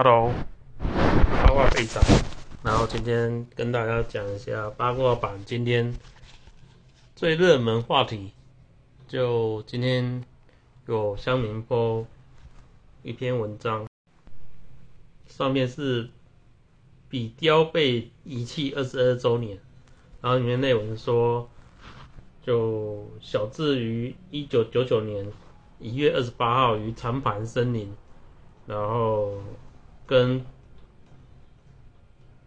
Hello，八卦队长。然后今天跟大家讲一下八卦版今天最热门话题。就今天有香民播一篇文章，上面是比雕被遗弃二十二周年，然后里面内文说，就小智于一九九九年一月二十八号于长盘森林，然后跟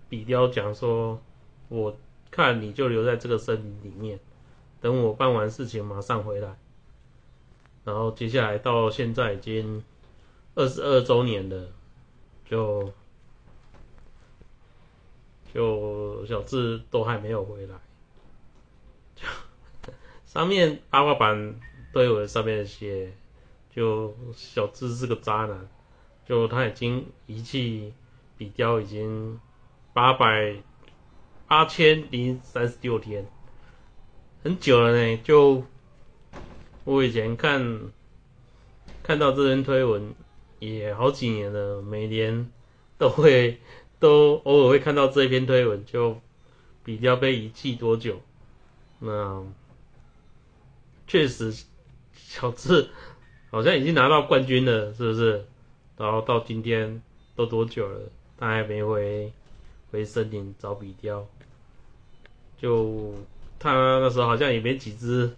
比雕讲说，我看你就留在这个森林里面。等我办完事情，马上回来。然后接下来到现在已经二十二周年了，就就小智都还没有回来。就上面八卦版都有上面写，就小智是个渣男，就他已经遗弃比雕已经八百八千零三十六天。很久了呢，就我以前看看到这篇推文也好几年了，每年都会都偶尔会看到这篇推文，就比较被遗弃多久。那确实小智好像已经拿到冠军了，是不是？然后到今天都多久了，他还没回回森林找比雕，就。他那时候好像也没几只，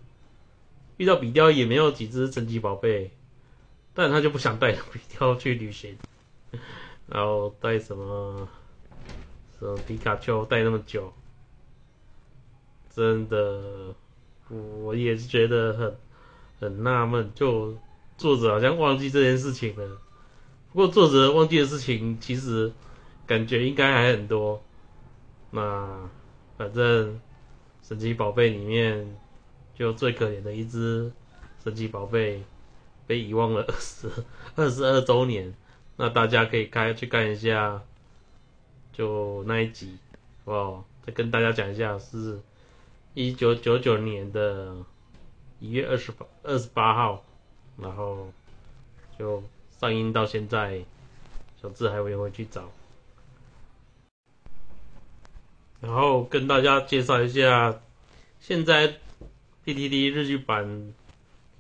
遇到比雕也没有几只神奇宝贝，但他就不想带比雕去旅行，然后带什么什么皮卡丘带那么久，真的，我也是觉得很很纳闷，就作者好像忘记这件事情了。不过作者忘记的事情其实感觉应该还很多，那反正。神奇宝贝里面，就最可怜的一只神奇宝贝被遗忘了二十 二十二周年，那大家可以开去看一下，就那一集，哦，再跟大家讲一下，是一九九九年的一月二十八二十八号，然后就上映到现在，小智还没回去找。然后跟大家介绍一下，现在 PTT 日剧版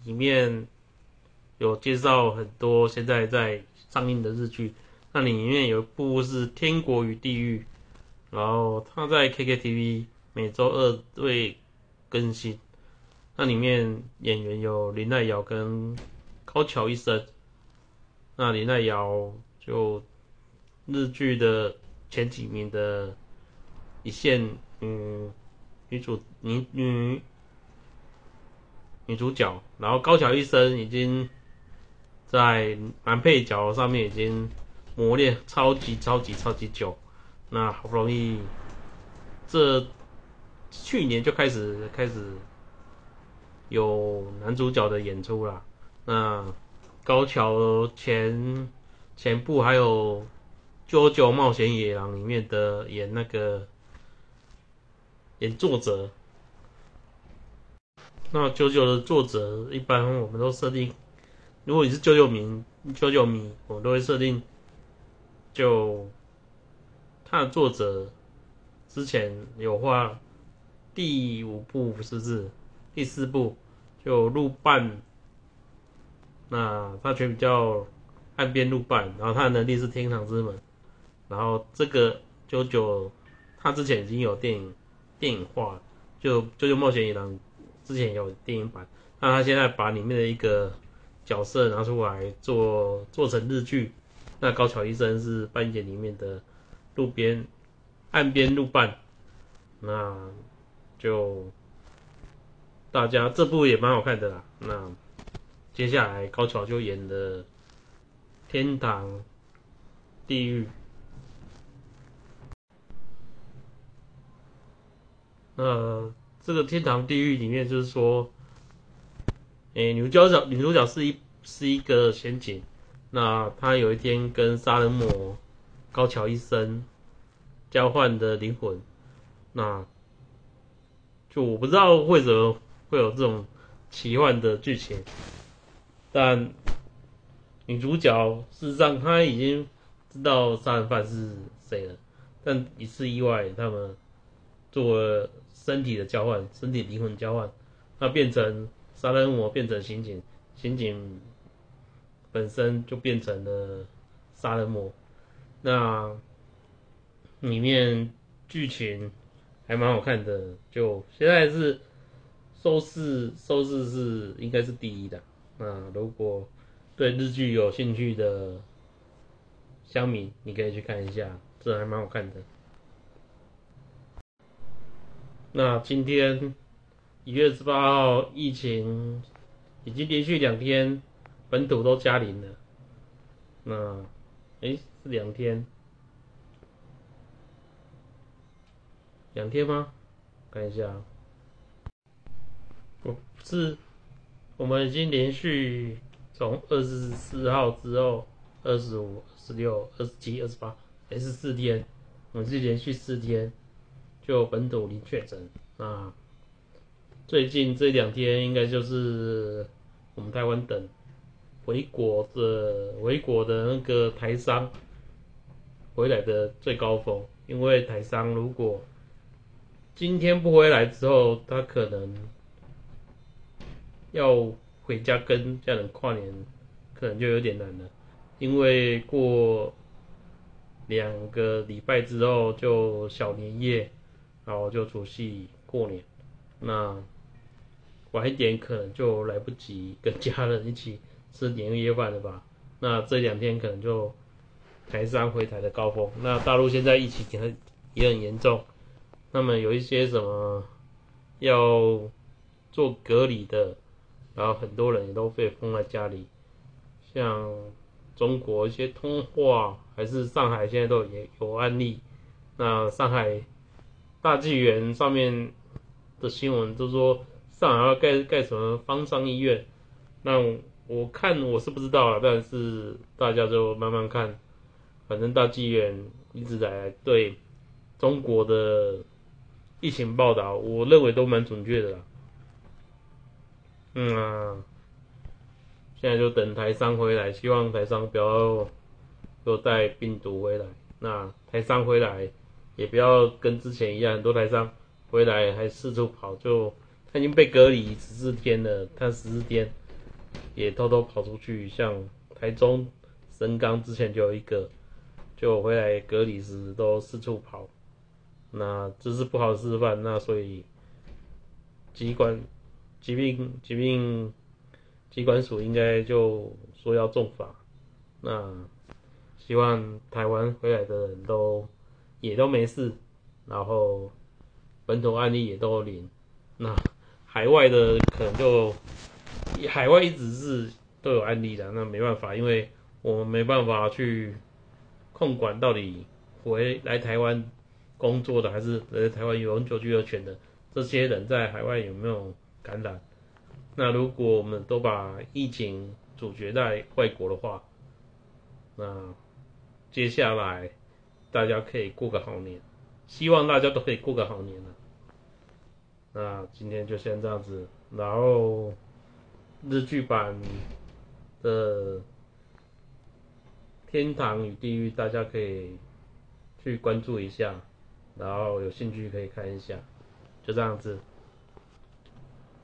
里面有介绍很多现在在上映的日剧，那里面有一部是《天国与地狱》，然后它在 KKTV 每周二会更新，那里面演员有林奈瑶跟高桥一生，那林奈瑶就日剧的前几名的。一线嗯女主女女女主角，然后高桥一生已经在男配角上面已经磨练超级超级超级久，那好不容易这去年就开始开始有男主角的演出了，那高桥前前部还有《九九冒险野狼》里面的演那个。演作者，那九九的作者一般我们都设定，如果你是九九迷，九九迷，我们都会设定，就他的作者之前有画第五部是不是？第四部就路伴，那他全比较岸边路伴，然后他的能力是天堂之门，然后这个九九他之前已经有电影。电影化就《九九冒险野狼》之前有电影版，那他现在把里面的一个角色拿出来做做成日剧，那高桥医生是扮演里面的路边岸边路伴，那就大家这部也蛮好看的啦。那接下来高桥就演的天堂地狱。那这个天堂地狱里面就是说，诶，女主角女主角是一是一个仙警，那她有一天跟杀人魔高桥医生交换的灵魂，那就我不知道为什么会有这种奇幻的剧情，但女主角事实上她已经知道杀人犯是谁了，但一次意外，他们做了身体的交换，身体灵魂交换，那变成杀人魔，变成刑警，刑警本身就变成了杀人魔。那里面剧情还蛮好看的，就现在是收视收视是应该是第一的。那如果对日剧有兴趣的乡民，你可以去看一下，这还蛮好看的。那今天一月十八号，疫情已经连续两天本土都加零了。那，哎，是两天，两天吗？看一下，不是，我们已经连续从二十四号之后，二十五、十六、二十七、二十八，还是四天，我们是连续四天。就本土零确诊啊，最近这两天应该就是我们台湾等回国的回国的那个台商回来的最高峰，因为台商如果今天不回来之后，他可能要回家跟家人跨年，可能就有点难了，因为过两个礼拜之后就小年夜。然后就除夕过年，那晚一点可能就来不及跟家人一起吃年夜饭了吧？那这两天可能就台山回台的高峰。那大陆现在疫情也很也很严重，那么有一些什么要做隔离的，然后很多人也都被封在家里。像中国一些通话，还是上海现在都也有案例。那上海。大纪元上面的新闻都说上海要盖盖什么方舱医院，那我看我是不知道了，但是大家就慢慢看，反正大纪元一直在对中国的疫情报道，我认为都蛮准确的啦。嗯啊，现在就等台商回来，希望台商不要又带病毒回来。那台商回来。也不要跟之前一样，很多台商回来还四处跑，就他已经被隔离十四天了，他十四天也偷偷跑出去，像台中神冈之前就有一个，就回来隔离时都四处跑，那这是不好示范，那所以机关疾病疾病疾管署应该就说要重罚，那希望台湾回来的人都。也都没事，然后本土案例也都零，那海外的可能就海外一直是都有案例的，那没办法，因为我们没办法去控管到底回来台湾工作的还是在台湾永久居留权的这些人在海外有没有感染？那如果我们都把疫情阻绝在外国的话，那接下来。大家可以过个好年，希望大家都可以过个好年了。那今天就先这样子，然后日剧版的《天堂与地狱》，大家可以去关注一下，然后有兴趣可以看一下，就这样子。